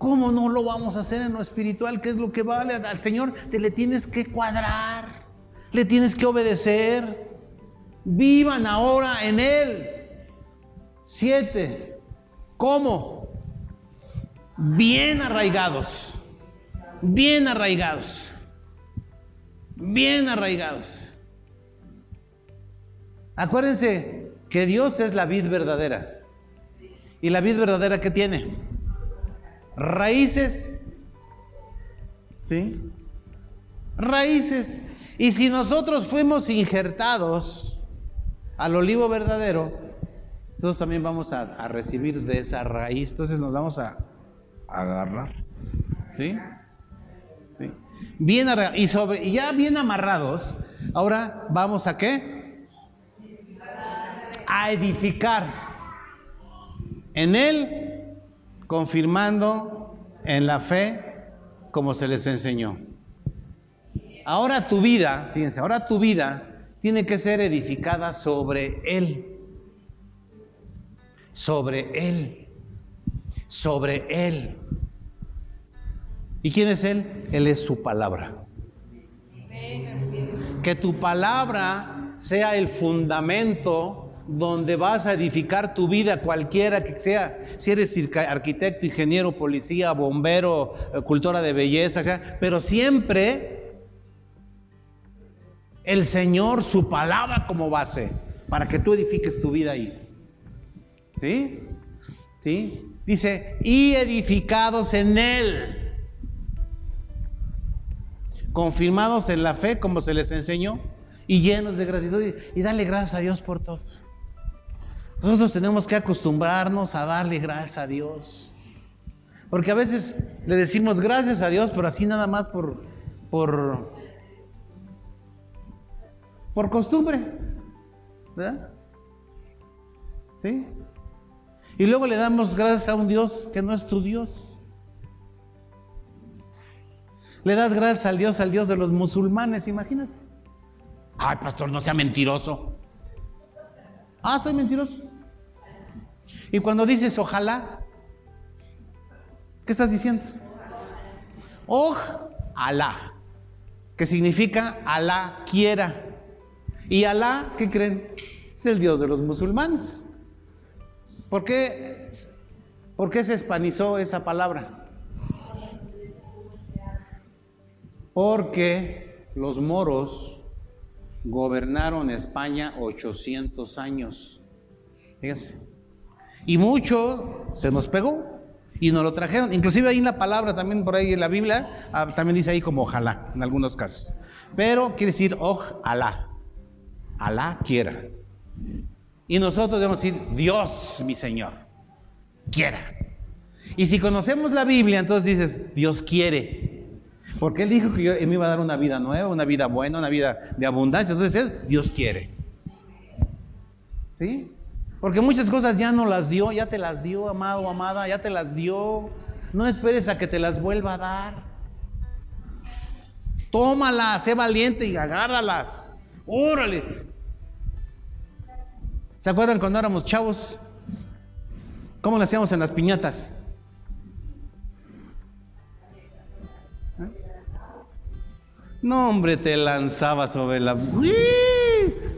¿cómo no lo vamos a hacer en lo espiritual? ¿Qué es lo que vale? Al Señor te le tienes que cuadrar, le tienes que obedecer. Vivan ahora en Él. Siete. ¿Cómo? Bien arraigados. Bien arraigados. Bien arraigados. Acuérdense que Dios es la vid verdadera. ¿Y la vid verdadera qué tiene? Raíces. ¿Sí? Raíces. Y si nosotros fuimos injertados al olivo verdadero, nosotros también vamos a, recibir de esa raíz. Entonces nos vamos a, agarrar. ¿Sí? ¿Sí? Bien y, sobre, y ya bien amarrados, ahora vamos a qué? A edificar en Él, confirmando en la fe como se les enseñó. Ahora tu vida, fíjense, ahora tu vida tiene que ser edificada sobre Él. Sobre Él. Sobre Él. ¿Y quién es Él? Él es su palabra. Que tu palabra sea el fundamento donde vas a edificar tu vida, cualquiera que sea, si eres arquitecto, ingeniero, policía, bombero, eh, cultora de belleza, pero siempre el Señor, su palabra como base, para que tú edifiques tu vida ahí. ¿Sí? ¿Sí? Dice, y edificados en Él, confirmados en la fe como se les enseñó, y llenos de gratitud, y, y dale gracias a Dios por todo. Nosotros tenemos que acostumbrarnos a darle gracias a Dios. Porque a veces le decimos gracias a Dios, pero así nada más por, por, por costumbre. ¿Verdad? ¿Sí? Y luego le damos gracias a un Dios que no es tu Dios. Le das gracias al Dios, al Dios de los musulmanes, imagínate. Ay, pastor, no sea mentiroso. Ah, soy mentiroso. Y cuando dices ojalá, ¿qué estás diciendo? Oj, Alá, que significa Alá quiera. Y Alá, ¿qué creen? Es el Dios de los musulmanes. ¿Por qué, ¿Por qué se hispanizó esa palabra? Porque los moros gobernaron España 800 años. Fíjense. Y mucho se nos pegó y nos lo trajeron. Inclusive ahí en la palabra, también por ahí en la Biblia, ah, también dice ahí como ojalá, en algunos casos. Pero quiere decir ojalá. Alá quiera. Y nosotros debemos decir, Dios, mi Señor, quiera. Y si conocemos la Biblia, entonces dices, Dios quiere. Porque Él dijo que yo, me iba a dar una vida nueva, una vida buena, una vida de abundancia. Entonces, Dios quiere. ¿Sí? Porque muchas cosas ya no las dio, ya te las dio, amado, amada, ya te las dio. No esperes a que te las vuelva a dar. Tómalas, sé valiente y agárralas. Órale. ¿Se acuerdan cuando éramos chavos? ¿Cómo le hacíamos en las piñatas? ¿Eh? No, hombre, te lanzaba sobre la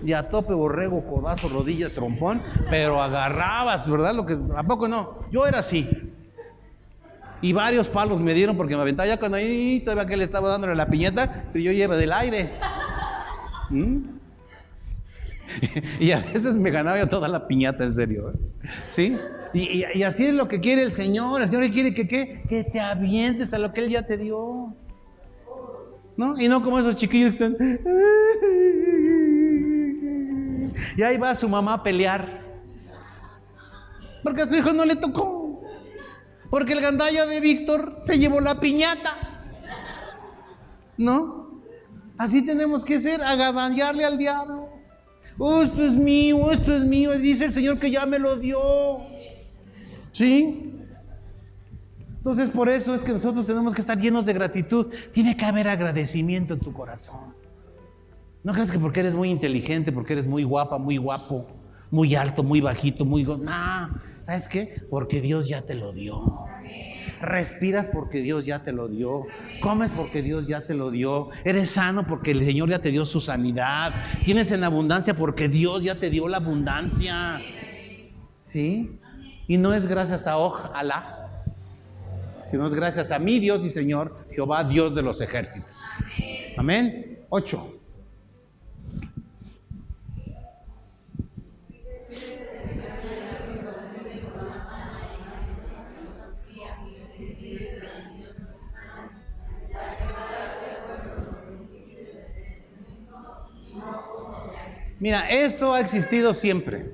y a tope, borrego, codazo, rodilla, trompón, pero agarrabas, ¿verdad? Lo que, ¿A poco no? Yo era así. Y varios palos me dieron porque me aventaba ya cuando ahí todavía que le estaba dándole la piñeta, pero yo lleva del aire. ¿Mm? y a veces me ganaba ya toda la piñata, en serio. ¿eh? ¿Sí? Y, y, así es lo que quiere el Señor. El Señor quiere que, que, que te avientes a lo que Él ya te dio. ¿No? Y no como esos chiquillos que están. Y ahí va su mamá a pelear. Porque a su hijo no le tocó. Porque el gandalla de Víctor se llevó la piñata. ¿No? Así tenemos que ser, agandallarle al diablo. Oh, esto es mío, esto es mío. dice el Señor que ya me lo dio. ¿Sí? Entonces por eso es que nosotros tenemos que estar llenos de gratitud. Tiene que haber agradecimiento en tu corazón. No crees que porque eres muy inteligente, porque eres muy guapa, muy guapo, muy alto, muy bajito, muy... No, ¿Sabes qué? Porque Dios ya te lo dio. Respiras porque Dios ya te lo dio. Comes porque Dios ya te lo dio. Eres sano porque el Señor ya te dio su sanidad. Tienes en abundancia porque Dios ya te dio la abundancia. ¿Sí? Y no es gracias a Ojalá, sino es gracias a mi Dios y Señor, Jehová, Dios de los ejércitos. Amén. 8. Mira, eso ha existido siempre.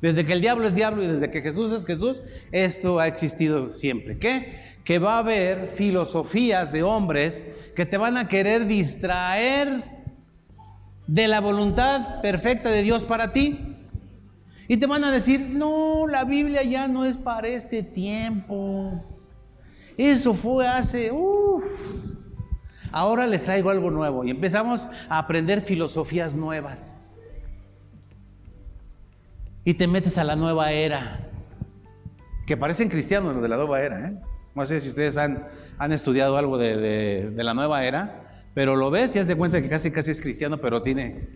Desde que el diablo es diablo y desde que Jesús es Jesús, esto ha existido siempre. ¿Qué? Que va a haber filosofías de hombres que te van a querer distraer de la voluntad perfecta de Dios para ti. Y te van a decir, no, la Biblia ya no es para este tiempo. Eso fue hace, uff. Ahora les traigo algo nuevo y empezamos a aprender filosofías nuevas. Y te metes a la nueva era, que parecen cristianos los de la nueva era. ¿eh? No sé si ustedes han, han estudiado algo de, de, la nueva era, pero lo ves y de cuenta que casi casi es cristiano, pero tiene,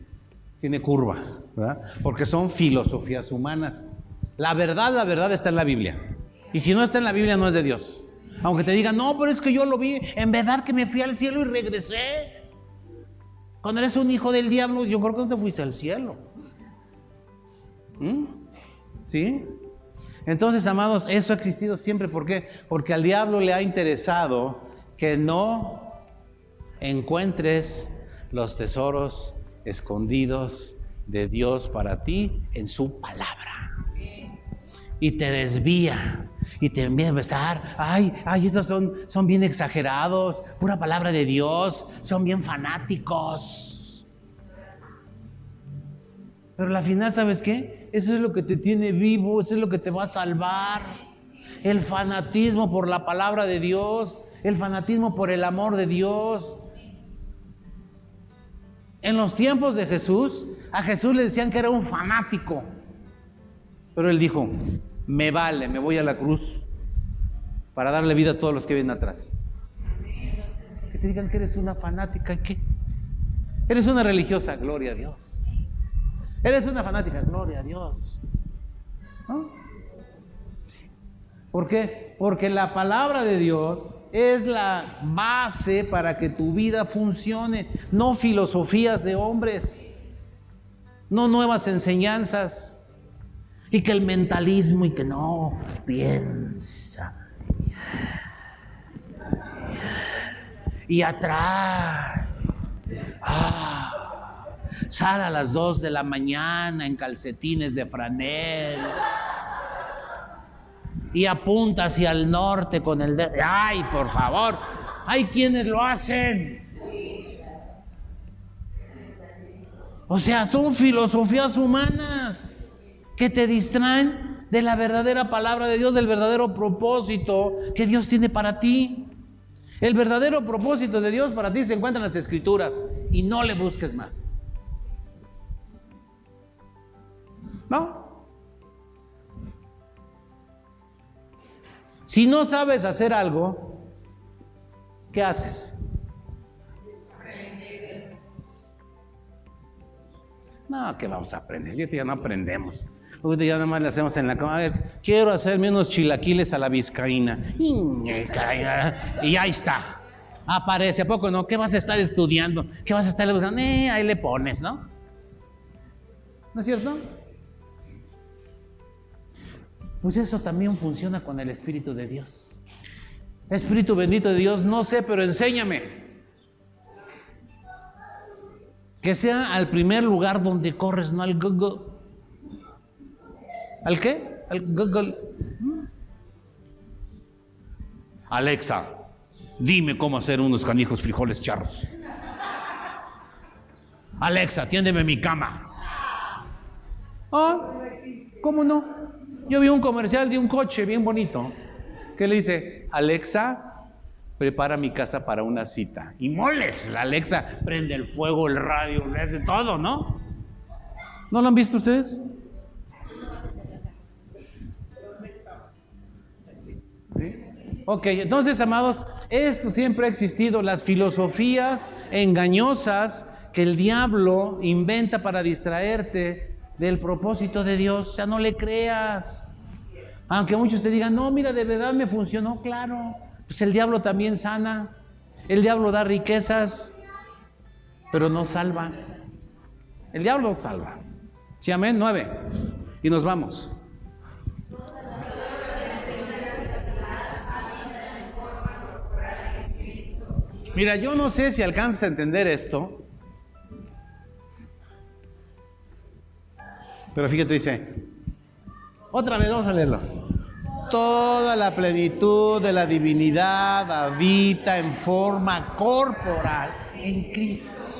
tiene curva, ¿verdad? Porque son filosofías humanas. La verdad, la verdad está en la Biblia. Y si no está en la Biblia, no es de Dios. Aunque te digan, no, pero es que yo lo vi, en verdad que me fui al cielo y regresé. Cuando eres un hijo del diablo, yo creo que no te fuiste al cielo. ¿Mm? ¿Sí? Entonces, amados, eso ha existido siempre. ¿Por qué? Porque al diablo le ha interesado que no encuentres los tesoros escondidos de Dios para ti en su palabra. Y te desvía y te empieza a empezar, ay, ay, estos son, son bien exagerados, pura palabra de Dios, son bien fanáticos. Pero al final, ¿sabes qué? Eso es lo que te tiene vivo, eso es lo que te va a salvar. El fanatismo por la palabra de Dios, el fanatismo por el amor de Dios. En los tiempos de Jesús, a Jesús le decían que era un fanático. Pero él dijo, me vale, me voy a la cruz para darle vida a todos los que vienen atrás. Que te digan que eres una fanática, ¿qué? Eres una religiosa, gloria a Dios. Eres una fanática, gloria a Dios. ¿Por qué? Porque la palabra de Dios es la base para que tu vida funcione, no filosofías de hombres, no nuevas enseñanzas y que el mentalismo y que no piensa. Y atrás. Ah, sale a las 2 de la mañana en calcetines de franel. Y apunta hacia el norte con el dedo. ¡Ay, por favor! Hay quienes lo hacen. O sea, son filosofías humanas que te distraen de la verdadera palabra de Dios, del verdadero propósito que Dios tiene para ti. El verdadero propósito de Dios para ti se encuentra en las escrituras y no le busques más. ¿No? Si no sabes hacer algo, ¿qué haces? No, ¿qué vamos a aprender? Ya no aprendemos ya nada más le hacemos en la cama. A ver, quiero hacerme unos chilaquiles a la vizcaína. Y ahí está. Aparece, ¿a poco no? ¿Qué vas a estar estudiando? ¿Qué vas a estar buscando? Eh, ahí le pones, ¿no? ¿No es cierto? Pues eso también funciona con el Espíritu de Dios. Espíritu bendito de Dios, no sé, pero enséñame. Que sea al primer lugar donde corres, no al Google. ¿Al qué? Al Google. Alexa, dime cómo hacer unos canijos frijoles charros. Alexa, atiéndeme mi cama. Ah, ¿cómo no? Yo vi un comercial de un coche bien bonito que le dice, Alexa, prepara mi casa para una cita. Y moles, la Alexa prende el fuego, el radio, le hace todo, ¿no? ¿No lo han visto ustedes? Ok, entonces, amados, esto siempre ha existido, las filosofías engañosas que el diablo inventa para distraerte del propósito de Dios. O sea, no le creas. Aunque muchos te digan, no, mira, de verdad me funcionó, claro. Pues el diablo también sana. El diablo da riquezas, pero no salva. El diablo salva. Sí, amén, nueve. Y nos vamos. Mira, yo no sé si alcanzas a entender esto, pero fíjate, dice, otra vez vamos a leerlo. Toda la plenitud de la divinidad habita en forma corporal en Cristo.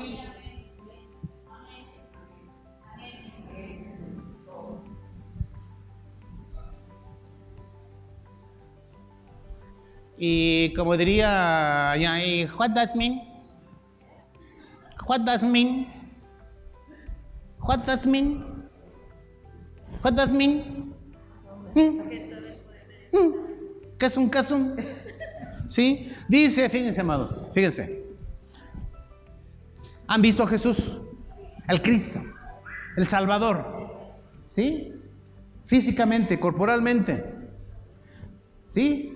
Y como diría, ¿y what does mean? What does mean? What does mean? What does mean? ¿Qué es un qué es un? ¿Sí? Dice, fíjense, amados, fíjense. ¿Han visto a Jesús? Al Cristo, el Salvador. ¿Sí? Físicamente, corporalmente. ¿Sí?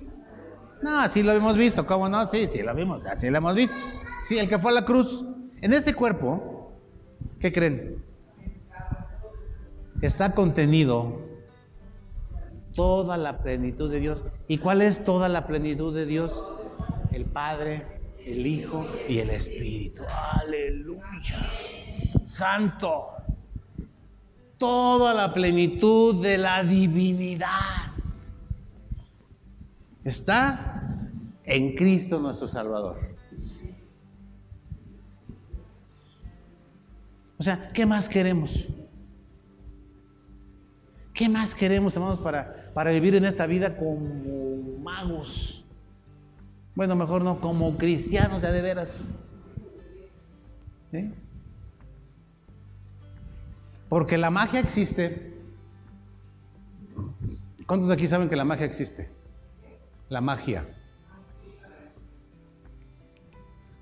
No, así lo hemos visto, ¿cómo no? Sí, sí lo vimos, así lo hemos visto. Sí, el que fue a la cruz. En ese cuerpo, ¿qué creen? Está contenido toda la plenitud de Dios. ¿Y cuál es toda la plenitud de Dios? El Padre, el Hijo y el Espíritu. Aleluya. Santo. Toda la plenitud de la divinidad está en Cristo nuestro Salvador. O sea, ¿qué más queremos? ¿Qué más queremos, hermanos, para, para vivir en esta vida como magos? Bueno, mejor no, como cristianos de, de veras. Porque la magia existe. ¿Cuántos de aquí saben que la magia existe? La magia.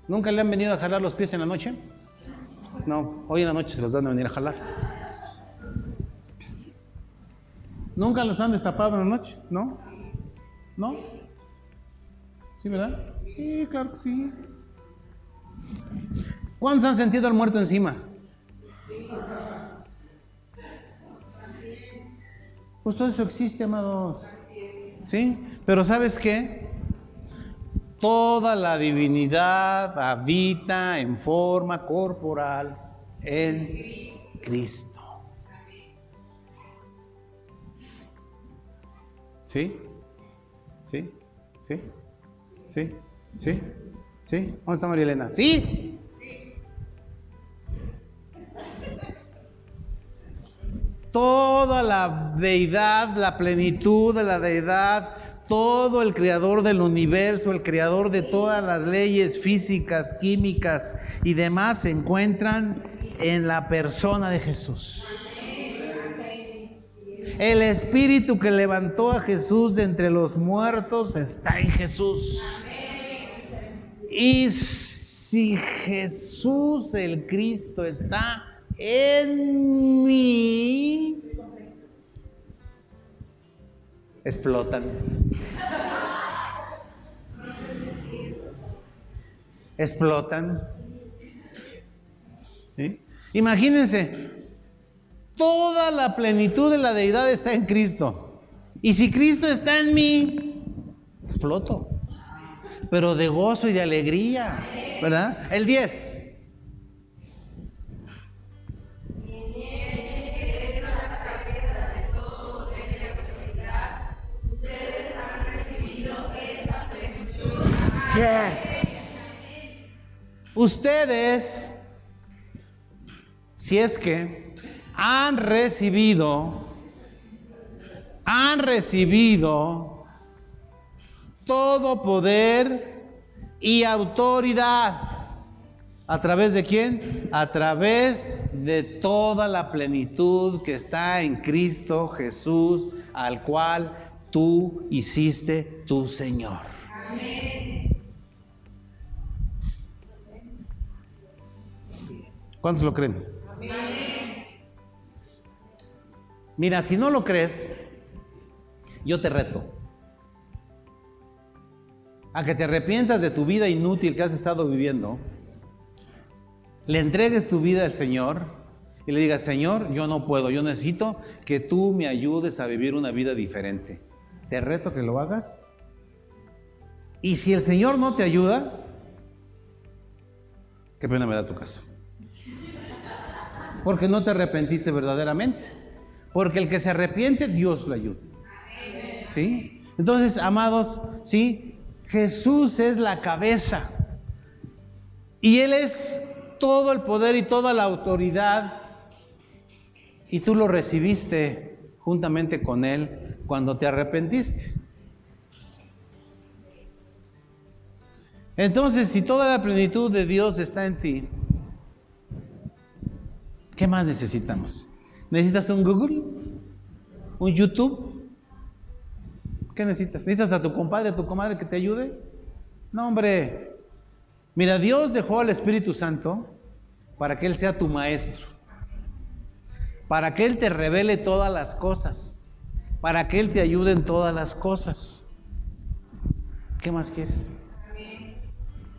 ¿Nunca le han venido a jalar los pies en la noche? No, hoy en la noche se los van a venir a jalar. ¿Nunca los han destapado en la noche? ¿No? ¿No? ¿Sí, verdad? Sí, claro que sí. ¿Cuántos han sentido al muerto encima? Pues todo eso existe, amados. ¿Sí? Pero ¿sabes qué? Toda la divinidad habita en forma corporal en Cristo. ¿Sí? ¿Sí? ¿Sí? ¿Sí? ¿Sí? ¿Sí? ¿Dónde está María Elena? ¿Sí? Toda la deidad, la plenitud de la deidad, todo el creador del universo, el creador de todas las leyes físicas, químicas y demás se encuentran en la persona de Jesús. El espíritu que levantó a Jesús de entre los muertos está en Jesús. Y si Jesús el Cristo está en mí, explotan. Explotan. Imagínense, toda la plenitud de la deidad está en Cristo. Y si Cristo está en mí, exploto. Pero de gozo y de alegría, ¿verdad? El 10. Ustedes, si es que han recibido, han recibido todo poder y autoridad. ¿A través de quién? A través de toda la plenitud que está en Cristo Jesús, al cual tú hiciste tu Señor. ¿Cuántos lo creen? Mira, si no lo crees, yo te reto a que te arrepientas de tu vida inútil que has estado viviendo, le entregues tu vida al Señor y le digas, Señor, yo no puedo, yo necesito que tú me ayudes a vivir una vida diferente. Te reto que lo hagas. Y si el Señor no te ayuda, qué pena me da tu caso. Porque no te arrepentiste verdaderamente. Porque el que se arrepiente, Dios lo ayuda. ¿Sí? Entonces, amados, ¿sí? Jesús es la cabeza. Y Él es todo el poder y toda la autoridad. Y tú lo recibiste juntamente con Él cuando te arrepentiste. Entonces, si toda la plenitud de Dios está en ti, ¿qué más necesitamos? ¿Necesitas un Google? ¿Un YouTube? ¿Qué necesitas? ¿Necesitas a tu compadre, a tu comadre que te ayude? No, hombre. Mira, Dios dejó al Espíritu Santo para que Él sea tu maestro, para que Él te revele todas las cosas, para que Él te ayude en todas las cosas. ¿Qué más quieres?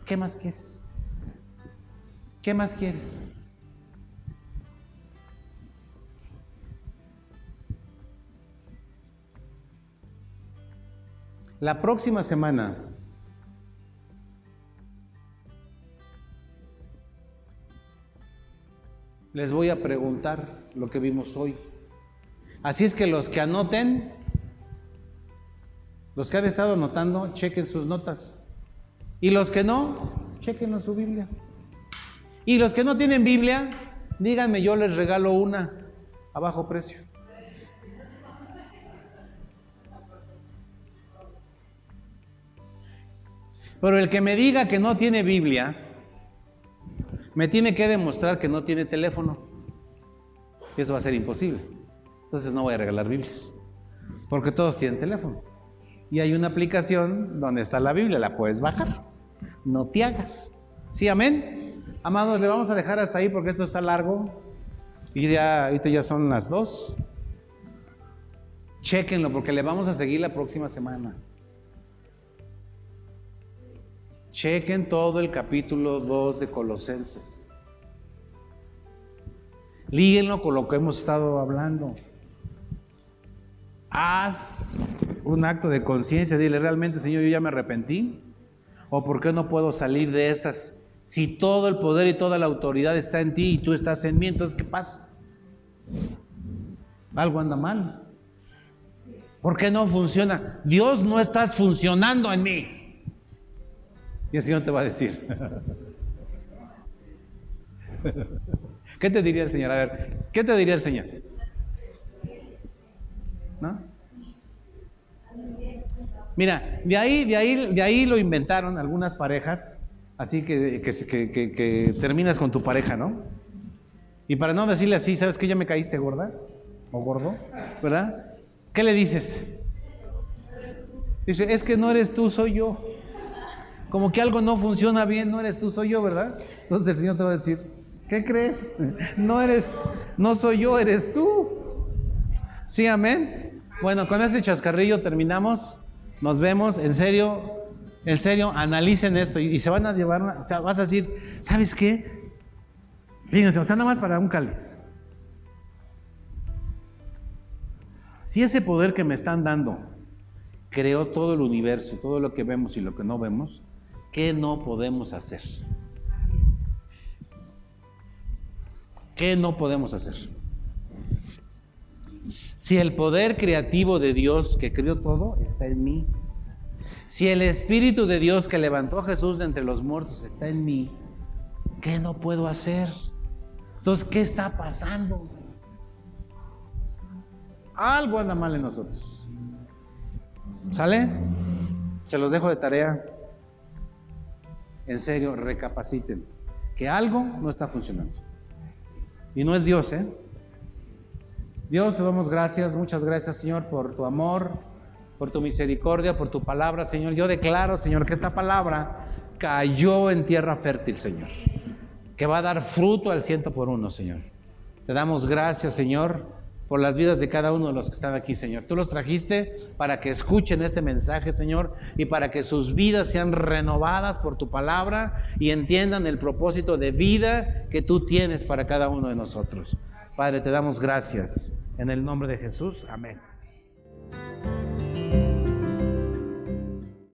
¿Qué más quieres? ¿Qué más quieres? La próxima semana les voy a preguntar lo que vimos hoy. Así es que los que anoten, los que han estado anotando, chequen sus notas. Y los que no, chequen su Biblia. Y los que no tienen Biblia, díganme, yo les regalo una a bajo precio. Pero el que me diga que no tiene Biblia, me tiene que demostrar que no tiene teléfono. Eso va a ser imposible. Entonces no voy a regalar Biblias. Porque todos tienen teléfono. Y hay una aplicación donde está la Biblia, la puedes bajar. No te hagas. ¿Sí, amén? Amados, le vamos a dejar hasta ahí porque esto está largo. Y ya, ahorita ya son las dos. Chequenlo porque le vamos a seguir la próxima semana. Chequen todo el capítulo 2 de Colosenses. Líguenlo con lo que hemos estado hablando. Haz un acto de conciencia, dile realmente, Señor, yo ya me arrepentí. ¿O por qué no puedo salir de estas? Si todo el poder y toda la autoridad está en ti y tú estás en mí, entonces ¿qué pasa? Algo anda mal. ¿Por qué no funciona? Dios no estás funcionando en mí. Y el Señor te va a decir. ¿Qué te diría el Señor? A ver, ¿qué te diría el Señor? ¿No? Mira, de ahí, de ahí, de ahí lo inventaron algunas parejas, así que, que, terminas con tu pareja, ¿no? Y para no decirle así, ¿sabes que ya me caíste gorda? O gordo, ¿verdad? ¿Qué le dices? Dice, es que no eres tú, soy yo como que algo no funciona bien, no eres tú, soy yo, ¿verdad? Entonces el Señor te va a decir, ¿qué crees? No eres, no soy yo, eres tú. Sí, amén. Bueno, con este chascarrillo terminamos. Nos vemos. En serio, en serio, analicen esto y, se van a llevar, o sea, vas a decir, ¿sabes qué? Fíjense, o sea, nada más para un cáliz. Si ese poder que me están dando creó todo el universo, todo lo que vemos y lo que no vemos, ¿Qué no podemos hacer? ¿Qué no podemos hacer? Si el poder creativo de Dios que creó todo está en mí, si el Espíritu de Dios que levantó a Jesús de entre los muertos está en mí, ¿qué no puedo hacer? Entonces, ¿qué está pasando? Algo anda mal en nosotros. ¿Sale? Se los dejo de tarea en serio recapaciten que algo no está funcionando. Y no es Dios, ¿eh? Dios, te damos gracias, muchas gracias Señor por tu amor, por tu misericordia, por tu palabra, Señor. Yo declaro, Señor, que esta palabra cayó en tierra fértil, Señor, que va a dar fruto al ciento por uno, Señor. Te damos gracias, Señor, por las vidas de cada uno de los que están aquí, Señor. Tú los trajiste para que escuchen este mensaje, Señor, y para que sus vidas sean renovadas por tu palabra y entiendan el propósito de vida que tú tienes para cada uno de nosotros. Padre, te damos gracias. En el nombre de Jesús, amén.